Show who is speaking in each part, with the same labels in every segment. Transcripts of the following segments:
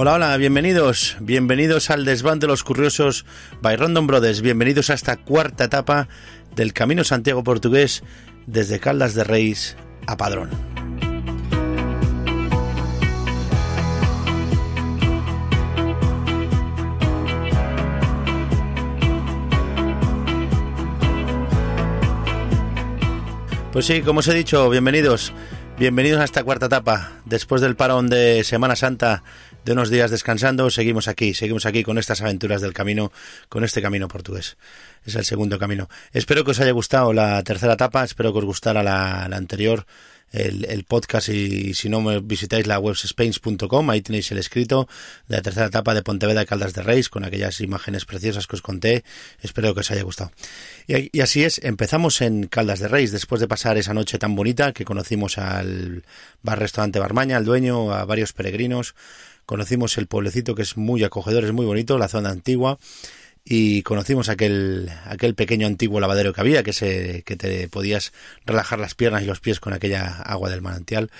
Speaker 1: Hola, hola, bienvenidos, bienvenidos al desván de los curiosos by Random Brothers, bienvenidos a esta cuarta etapa del Camino Santiago Portugués desde Caldas de Reis a Padrón. Pues sí, como os he dicho, bienvenidos, bienvenidos a esta cuarta etapa. Después del parón de Semana Santa, de unos días descansando, seguimos aquí, seguimos aquí con estas aventuras del camino, con este camino portugués. Es el segundo camino. Espero que os haya gustado la tercera etapa, espero que os gustara la, la anterior. El, el, podcast y si no visitáis la web spains.com, ahí tenéis el escrito de la tercera etapa de Pontevedra Caldas de Reis con aquellas imágenes preciosas que os conté. Espero que os haya gustado. Y, así es, empezamos en Caldas de Reis después de pasar esa noche tan bonita que conocimos al bar restaurante Barmaña, al dueño, a varios peregrinos. Conocimos el pueblecito que es muy acogedor, es muy bonito, la zona antigua y conocimos aquel aquel pequeño antiguo lavadero que había que se que te podías relajar las piernas y los pies con aquella agua del manantial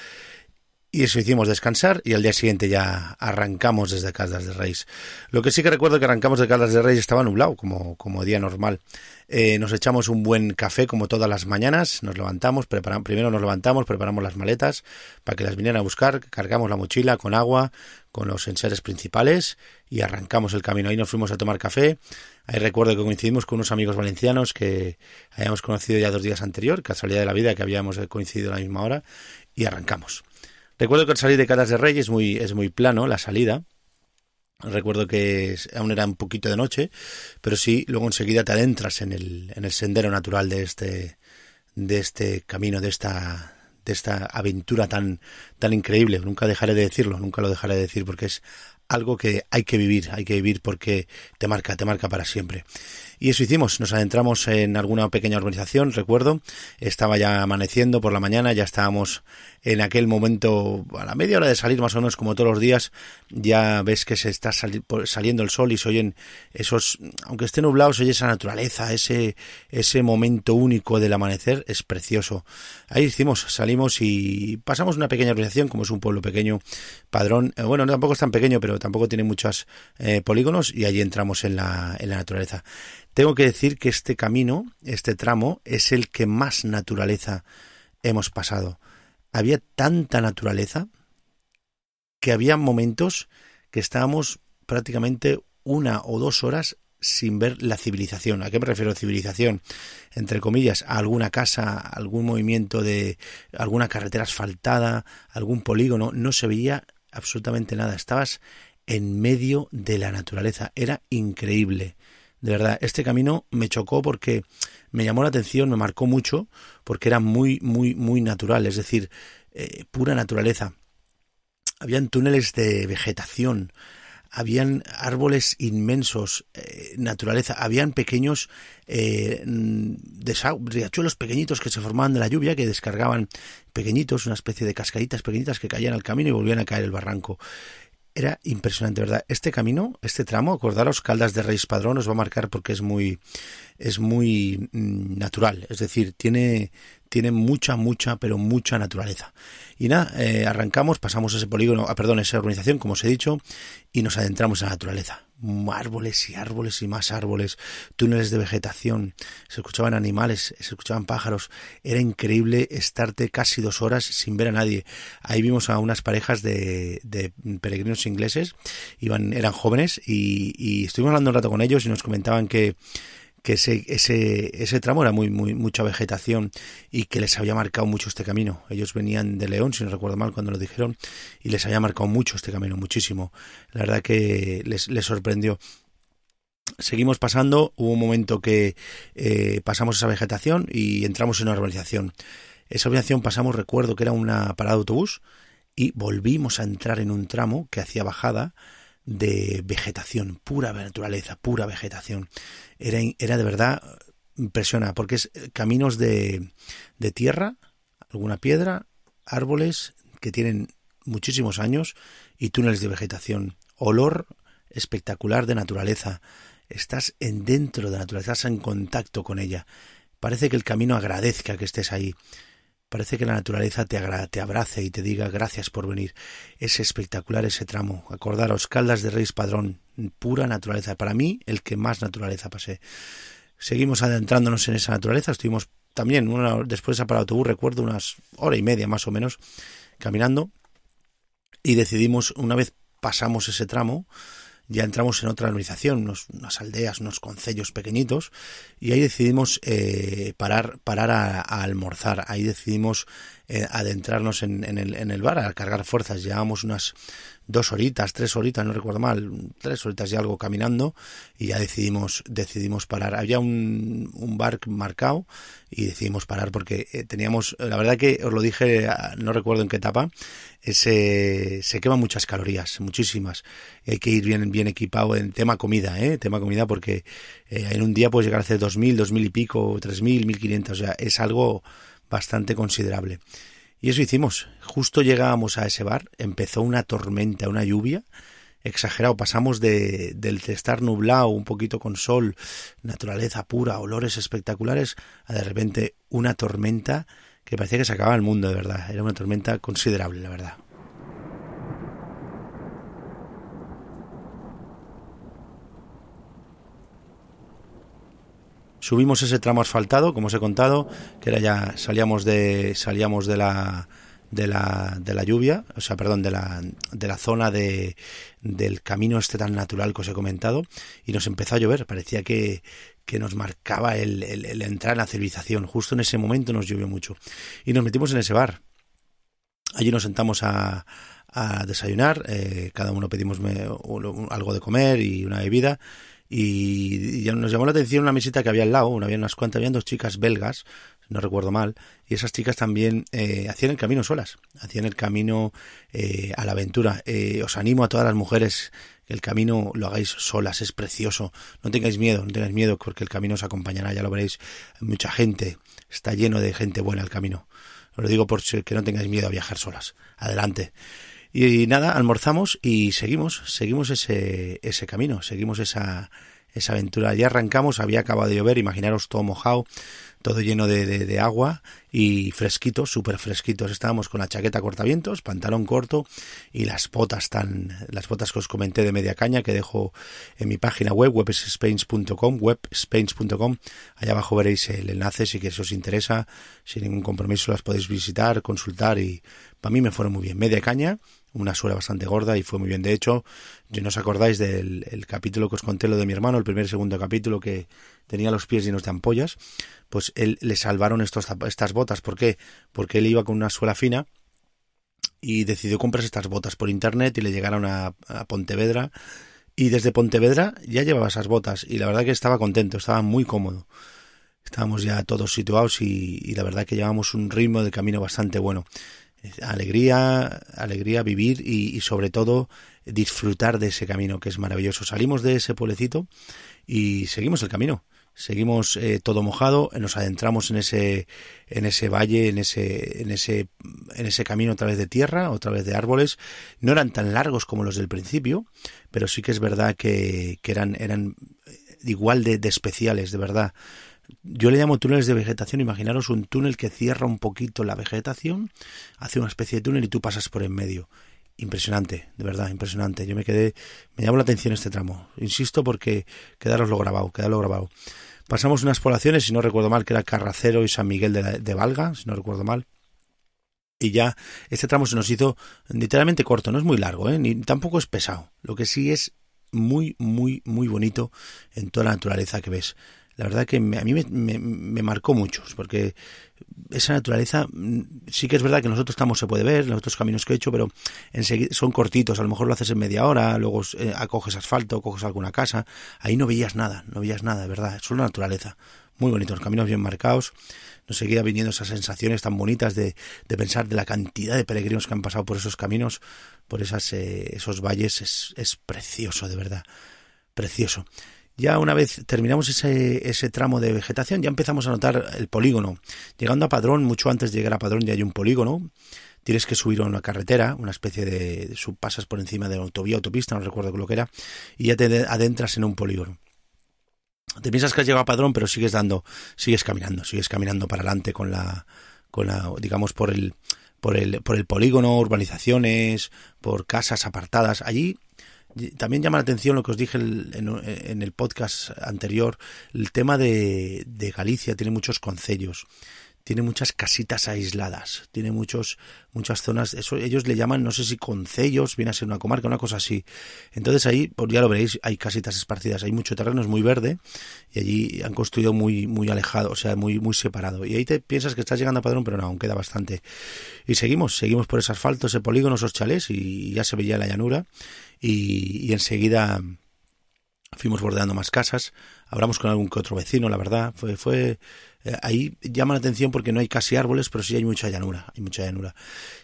Speaker 1: y eso hicimos descansar y al día siguiente ya arrancamos desde Caldas de Reis. Lo que sí que recuerdo que arrancamos de Caldas de Reis estaba nublado, como, como día normal. Eh, nos echamos un buen café como todas las mañanas, nos levantamos, preparamos, primero nos levantamos, preparamos las maletas para que las vinieran a buscar, cargamos la mochila con agua, con los enseres principales y arrancamos el camino. Ahí nos fuimos a tomar café. Ahí recuerdo que coincidimos con unos amigos valencianos que habíamos conocido ya dos días anterior, casualidad de la vida que habíamos coincidido a la misma hora, y arrancamos. Recuerdo que al salir de Calas de Rey es muy, es muy plano la salida. Recuerdo que aún era un poquito de noche, pero sí, luego enseguida te adentras en el, en el sendero natural de este, de este camino, de esta, de esta aventura tan, tan increíble. Nunca dejaré de decirlo, nunca lo dejaré de decir porque es algo que hay que vivir, hay que vivir porque te marca, te marca para siempre. Y eso hicimos, nos adentramos en alguna pequeña urbanización, recuerdo, estaba ya amaneciendo por la mañana, ya estábamos en aquel momento, a la media hora de salir más o menos como todos los días, ya ves que se está sali saliendo el sol y se oyen esos, aunque esté nublado, se oye esa naturaleza, ese, ese momento único del amanecer, es precioso. Ahí hicimos, salimos y pasamos una pequeña urbanización, como es un pueblo pequeño, padrón, eh, bueno, tampoco es tan pequeño, pero tampoco tiene muchos eh, polígonos y allí entramos en la, en la naturaleza. Tengo que decir que este camino, este tramo, es el que más naturaleza hemos pasado. Había tanta naturaleza que había momentos que estábamos prácticamente una o dos horas sin ver la civilización. ¿A qué me refiero civilización? Entre comillas, a alguna casa, algún movimiento de alguna carretera asfaltada, algún polígono, no se veía absolutamente nada. Estabas en medio de la naturaleza. Era increíble. De verdad, este camino me chocó porque me llamó la atención, me marcó mucho, porque era muy, muy, muy natural, es decir, eh, pura naturaleza. Habían túneles de vegetación, habían árboles inmensos, eh, naturaleza, habían pequeños eh, riachuelos pequeñitos que se formaban de la lluvia, que descargaban pequeñitos, una especie de cascaditas pequeñitas que caían al camino y volvían a caer el barranco era impresionante, ¿verdad? Este camino, este tramo, acordaros, Caldas de Reis Padrón os va a marcar porque es muy, es muy mm, natural, es decir, tiene, tiene mucha, mucha, pero mucha naturaleza. Y nada, eh, arrancamos, pasamos ese polígono, ah, perdón, esa urbanización, como os he dicho, y nos adentramos en la naturaleza. Árboles y árboles y más árboles, túneles de vegetación, se escuchaban animales, se escuchaban pájaros. Era increíble estarte casi dos horas sin ver a nadie. Ahí vimos a unas parejas de, de peregrinos ingleses, iban, eran jóvenes, y, y estuvimos hablando un rato con ellos y nos comentaban que que ese, ese, ese tramo era muy, muy, mucha vegetación y que les había marcado mucho este camino. Ellos venían de León, si no recuerdo mal, cuando lo dijeron, y les había marcado mucho este camino, muchísimo. La verdad que les, les sorprendió. Seguimos pasando, hubo un momento que eh, pasamos esa vegetación y entramos en una urbanización. Esa urbanización pasamos, recuerdo que era una parada de autobús, y volvimos a entrar en un tramo que hacía bajada de vegetación, pura naturaleza, pura vegetación. Era, era de verdad impresionante, porque es caminos de, de tierra, alguna piedra, árboles que tienen muchísimos años y túneles de vegetación. Olor espectacular de naturaleza. Estás en dentro de la naturaleza, estás en contacto con ella. Parece que el camino agradezca que estés ahí. Parece que la naturaleza te, te abrace y te diga gracias por venir. Es espectacular ese tramo. Acordaros, Caldas de Reis Padrón, pura naturaleza. Para mí, el que más naturaleza pasé. Seguimos adentrándonos en esa naturaleza. Estuvimos también, una, después de esa autobús, recuerdo, unas hora y media más o menos, caminando. Y decidimos, una vez pasamos ese tramo, ya entramos en otra organización, unas aldeas, unos concellos pequeñitos, y ahí decidimos eh, parar, parar a, almorzar. Ahí decidimos eh, adentrarnos en, en, el, en el bar, a cargar fuerzas. Llevábamos unas dos horitas, tres horitas, no recuerdo mal, tres horitas y algo caminando y ya decidimos, decidimos parar. Había un, un bar marcado y decidimos parar porque eh, teníamos, la verdad que os lo dije, ah, no recuerdo en qué etapa, ese, se queman muchas calorías, muchísimas. Hay que ir bien, bien equipado en tema comida, ¿eh? Tema comida porque eh, en un día puedes llegar a hacer dos mil, dos mil y pico, tres mil, mil quinientos, o sea, es algo bastante considerable. Y eso hicimos. Justo llegábamos a ese bar, empezó una tormenta, una lluvia. Exagerado, pasamos de, del estar nublado, un poquito con sol, naturaleza pura, olores espectaculares, a de repente una tormenta que parecía que se acababa el mundo, de verdad. Era una tormenta considerable, la verdad. Subimos ese tramo asfaltado, como os he contado, que era ya salíamos de salíamos de la de la, de la lluvia, o sea, perdón, de la, de la zona de, del camino este tan natural que os he comentado, y nos empezó a llover, parecía que, que nos marcaba el, el, entrar en la civilización, justo en ese momento nos llovió mucho, y nos metimos en ese bar, allí nos sentamos a, a desayunar, eh, cada uno pedimos algo de comer y una bebida, y, ya nos llamó la atención una mesita que había al lado, había unas cuantas, habían dos chicas belgas, no recuerdo mal, y esas chicas también eh, hacían el camino solas, hacían el camino eh, a la aventura. Eh, os animo a todas las mujeres que el camino lo hagáis solas, es precioso, no tengáis miedo, no tengáis miedo porque el camino os acompañará, ya lo veréis, mucha gente, está lleno de gente buena el camino. Os lo digo por que no tengáis miedo a viajar solas. Adelante. Y nada, almorzamos y seguimos, seguimos ese, ese camino, seguimos esa, esa aventura. Ya arrancamos, había acabado de llover, imaginaros todo mojado, todo lleno de, de, agua y fresquitos, súper fresquitos. Estábamos con la chaqueta cortavientos, pantalón corto y las botas tan, las botas que os comenté de media caña que dejo en mi página web, webspains.com, webspains.com. Allá abajo veréis el enlace si que os interesa, sin ningún compromiso las podéis visitar, consultar y para mí me fueron muy bien. Media caña, una suela bastante gorda y fue muy bien. De hecho, yo no os acordáis del el capítulo que os conté lo de mi hermano, el primer y segundo capítulo que tenía los pies llenos de ampollas, pues él le salvaron estos, estas botas. ¿Por qué? Porque él iba con una suela fina y decidió comprarse estas botas por internet y le llegaron a, a Pontevedra y desde Pontevedra ya llevaba esas botas y la verdad que estaba contento, estaba muy cómodo. Estábamos ya todos situados y, y la verdad que llevamos un ritmo de camino bastante bueno alegría, alegría vivir y, sobre todo disfrutar de ese camino que es maravilloso. Salimos de ese pueblecito y seguimos el camino. Seguimos eh, todo mojado, nos adentramos en ese, en ese valle, en ese, en ese, en ese camino a través de tierra, otra vez de árboles. No eran tan largos como los del principio, pero sí que es verdad que, que eran, eran igual de, de especiales, de verdad Yo le llamo túneles de vegetación. Imaginaros un túnel que cierra un poquito la vegetación, hace una especie de túnel y tú pasas por en medio. Impresionante, de verdad, impresionante. Yo me quedé, me llamó la atención este tramo. Insisto porque quedaros grabado, quedarlo grabado. Pasamos unas poblaciones, si no recuerdo mal, que era Carracero y San Miguel de, de Valga, si no recuerdo mal y ya este tramo se nos hizo literalmente corto, no es muy largo, ¿eh? ni tampoco es pesado. Lo que sí es muy, muy, muy bonito en toda la naturaleza que ves. La verdad que a mí me, me, marcó mucho, porque esa naturaleza mm, sí que es verdad que nosotros estamos se puede ver, los otros caminos que he hecho, pero son cortitos, a lo mejor lo haces en media hora, luego eh, acoges asfalto, coges alguna casa, ahí no veías nada, no veías nada, de verdad, es solo naturaleza. Muy bonitos, caminos bien marcados, nos seguía viniendo esas sensaciones tan bonitas de, de, pensar de la cantidad de peregrinos que han pasado por esos caminos, por esas, eh, esos valles, es, es, precioso, de verdad, precioso. Ya una vez terminamos ese, ese tramo de vegetación, ya empezamos a notar el polígono. Llegando a Padrón, mucho antes de llegar a Padrón ya hay un polígono, tienes que subir a una carretera, una especie de, pasas por encima de autovía, autopista, no recuerdo lo que era, y ya te adentras en un polígono te piensas que has llegado a Padrón, pero sigues dando, sigues caminando, sigues caminando para adelante con la, con la, digamos, por el, por el, por el polígono, urbanizaciones, por casas apartadas. Allí también llama la atención lo que os dije en, el podcast anterior, el tema de, de Galicia tiene muchos concellos tiene muchas casitas aisladas, tiene muchos, muchas zonas, eso ellos le llaman, no sé si concellos, viene a ser una comarca, una cosa así. Entonces ahí, pues ya lo veréis, hay casitas esparcidas, hay mucho terreno, es muy verde, y allí han construido muy, muy alejado, o sea, muy, muy separado. Y ahí te piensas que estás llegando a Padrón, pero no, aún queda bastante. Y seguimos, seguimos por ese asfalto, ese polígono, esos chalés, y ya se veía la llanura, y, y enseguida fuimos bordeando más casas, hablamos con algún que otro vecino, la verdad, fue, fue, eh, ahí llama la atención porque no hay casi árboles, pero sí hay mucha llanura, hay mucha llanura.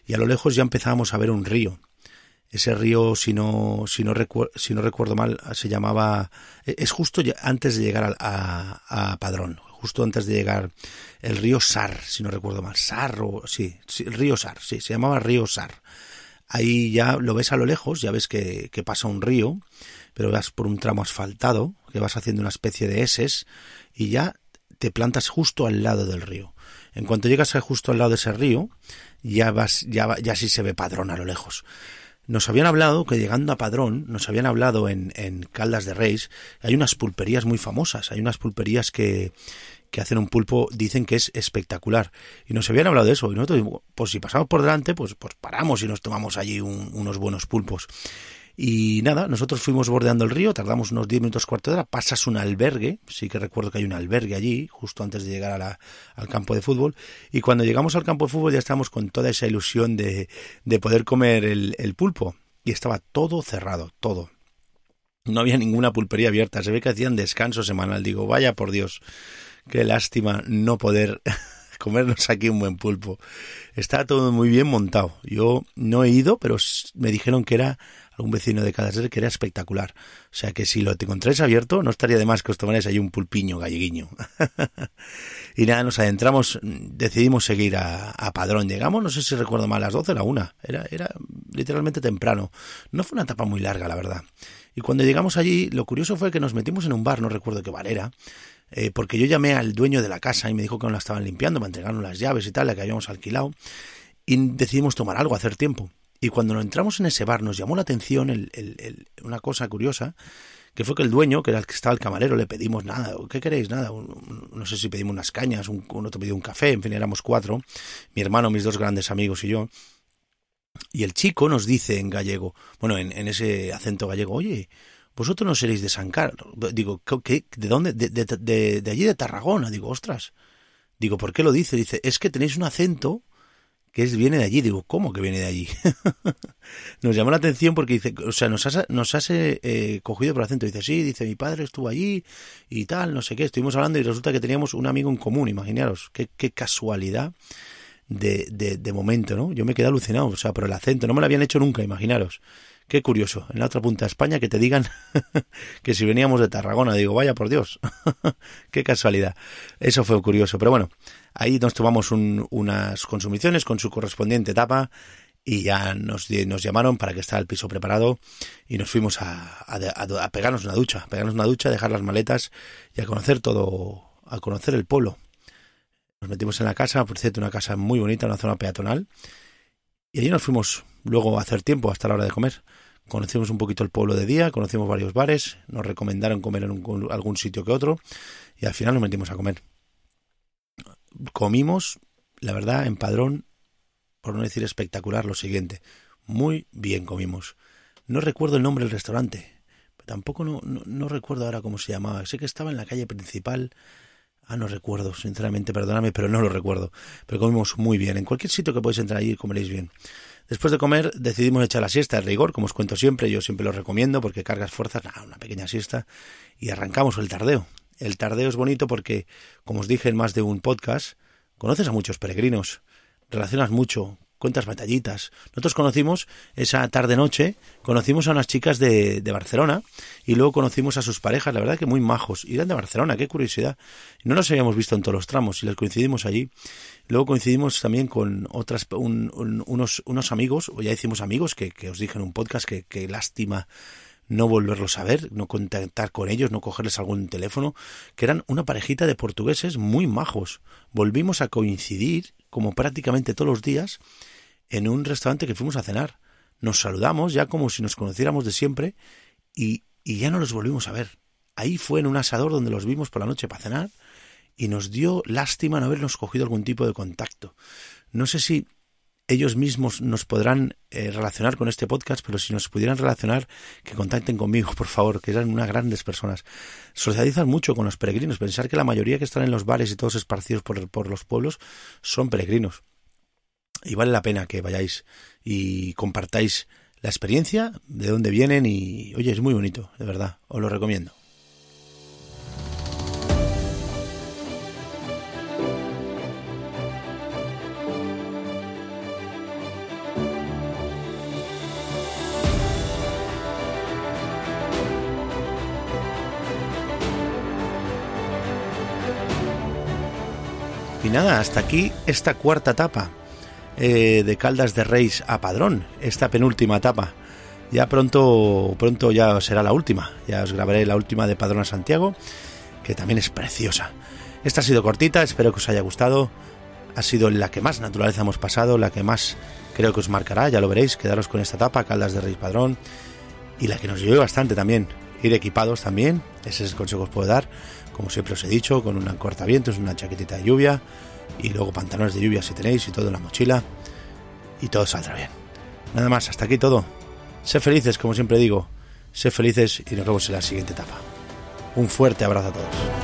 Speaker 1: Y a lo lejos ya empezábamos a ver un río. Ese río, si no, si no, si no recuerdo mal, se llamaba, e, es justo antes de llegar a, a, Padrón, justo antes de llegar el río Sar, si no recuerdo mal, Sar o sí, el río Sar, sí, se llamaba río Sar. Ahí ya lo ves a lo lejos, ya ves que, pasa un río, pero vas por un tramo asfaltado, que vas haciendo una especie de S y ya te plantas justo al lado del río. En cuanto llegas justo al lado de ese río, ya vas, ya, ya sí se ve Padrón a lo lejos. Nos habían hablado que llegando a Padrón, nos habían hablado en, en Caldas de Reis, hay unas pulperías muy famosas, hay unas pulperías que, que hacen un pulpo, dicen que es espectacular. Y nos habían hablado de eso. Y nosotros, pues si pasamos por delante, pues, pues paramos y nos tomamos allí unos buenos pulpos. Y nada, nosotros fuimos bordeando el río, tardamos unos 10 minutos, cuarto de hora, pasas un albergue, sí que recuerdo que hay un albergue allí, justo antes de llegar al campo de fútbol, y cuando llegamos al campo de fútbol ya estábamos con toda esa ilusión de, de poder comer el, el pulpo, y estaba todo cerrado, todo. No había ninguna pulpería abierta, se ve que hacían descanso semanal, digo, vaya por Dios, qué lástima no poder comernos aquí un buen pulpo. Está todo muy bien montado. Yo no he ido, pero me dijeron que era algún vecino de cada ser que era espectacular. O sea que si lo te encontráis abierto, no estaría de más que os tomarais ahí un pulpiño galleguiño. y nada, nos adentramos, decidimos seguir a, Padrón. Llegamos, no sé si recuerdo mal, a las 12 o la una. Era, era literalmente temprano. No fue una etapa muy larga, la verdad. Y cuando llegamos allí, lo curioso fue que nos metimos en un bar, no recuerdo qué bar era, eh, porque yo llamé al dueño de la casa y me dijo que no la estaban limpiando, me entregaron las llaves y tal, la que habíamos alquilado, y decidimos tomar algo, hacer tiempo. Y cuando entramos en ese bar nos llamó la atención el, una cosa curiosa, que fue que el dueño, que era el que estaba el camarero, le pedimos nada, ¿qué queréis? Nada, no sé si pedimos unas cañas, un, uno te pidió un café, en fin, éramos cuatro, mi hermano, mis dos grandes amigos y yo. Y el chico nos dice en gallego, bueno, en, ese acento gallego, oye, vosotros no seréis de San Carlos. Digo, ¿qué? ¿De dónde? De, de, de, de allí de Tarragona. Digo, ostras. Digo, ¿por qué lo dice? Dice, es que tenéis un acento que es, viene de allí. Digo, ¿cómo que viene de allí? nos llamó la atención porque dice, o sea, nos has, nos eh, cogido por acento. Dice, sí, dice, mi padre estuvo allí y tal, no sé qué. Estuvimos hablando y resulta que teníamos un amigo en común, imaginaros. Qué, qué casualidad de, de, de momento, ¿no? Yo me quedé alucinado, o sea, por el acento. No me lo habían hecho nunca, imaginaros. Qué curioso, en la otra punta de España que te digan que si veníamos de Tarragona, digo, vaya por Dios, qué casualidad. Eso fue curioso, pero bueno, ahí nos tomamos unas consumiciones con su correspondiente etapa y ya nos, llamaron para que estaba el piso preparado y nos fuimos a, a, a, pegarnos una ducha, pegarnos una ducha, dejar las maletas y a conocer todo, a conocer el pueblo. Nos metimos en la casa, por cierto, una casa muy bonita, una zona peatonal, y allí nos fuimos luego a hacer tiempo hasta la hora de comer. Conocimos un poquito el pueblo de día, conocimos varios bares, nos recomendaron comer en algún sitio que otro, y al final nos metimos a comer. Comimos, la verdad, en padrón, por no decir espectacular, lo siguiente. Muy bien comimos. No recuerdo el nombre del restaurante. Tampoco no, no, recuerdo ahora cómo se llamaba. Sé que estaba en la calle principal. Ah, no recuerdo, sinceramente, perdóname, pero no lo recuerdo. Pero comimos muy bien. En cualquier sitio que podéis entrar allí comeréis bien. Después de comer decidimos echar la siesta, de rigor, como os cuento siempre, yo siempre lo recomiendo porque cargas fuerzas, una pequeña siesta, y arrancamos el tardeo. El tardeo es bonito porque, como os dije en más de un podcast, conoces a muchos peregrinos, relacionas mucho, cuentas batallitas. Nosotros conocimos esa tarde-noche, conocimos a unas chicas de, de, Barcelona y luego conocimos a sus parejas, la verdad que muy majos. Y eran de Barcelona, qué curiosidad. No nos habíamos visto en todos los tramos y les coincidimos allí. Luego coincidimos también con otras, unos, unos amigos, o ya hicimos amigos, que, que os dije en un podcast que, que lástima no volverlos a ver, no contactar con ellos, no cogerles algún teléfono, que eran una parejita de portugueses muy majos. Volvimos a coincidir, como prácticamente todos los días, en un restaurante que fuimos a cenar. Nos saludamos ya como si nos conociéramos de siempre y, y ya no los volvimos a ver. Ahí fue en un asador donde los vimos por la noche para cenar y nos dio lástima no habernos cogido algún tipo de contacto. No sé si ellos mismos nos podrán eh, relacionar con este podcast, pero si nos pudieran relacionar, que contacten conmigo, por favor, que eran unas grandes personas. Socializan mucho con los peregrinos. Pensar que la mayoría que están en los bares y todos esparcidos por, por los pueblos son peregrinos y vale la pena que vayáis y compartáis la experiencia, de dónde vienen y, oye, es muy bonito, de verdad, os lo recomiendo. Y nada, hasta aquí esta cuarta etapa eh, de Caldas de Reis a Padrón, esta penúltima etapa. Ya pronto, pronto ya será la última. Ya os grabaré la última de Padrón a Santiago, que también es preciosa. Esta ha sido cortita, espero que os haya gustado. Ha sido la que más naturaleza hemos pasado, la que más creo que os marcará, ya lo veréis, quedaros con esta etapa, Caldas de Reis Padrón, y la que nos lleve bastante también, ir equipados también, ese es el consejo que os puedo dar, como siempre os he dicho, con una cortavientos, una chaquetita de lluvia, y luego pantalones de lluvia si tenéis y todo en la mochila y todo saldrá bien. Nada más, hasta aquí todo. Sé felices, como siempre digo, sé felices y nos vemos en la siguiente etapa. Un fuerte abrazo a todos.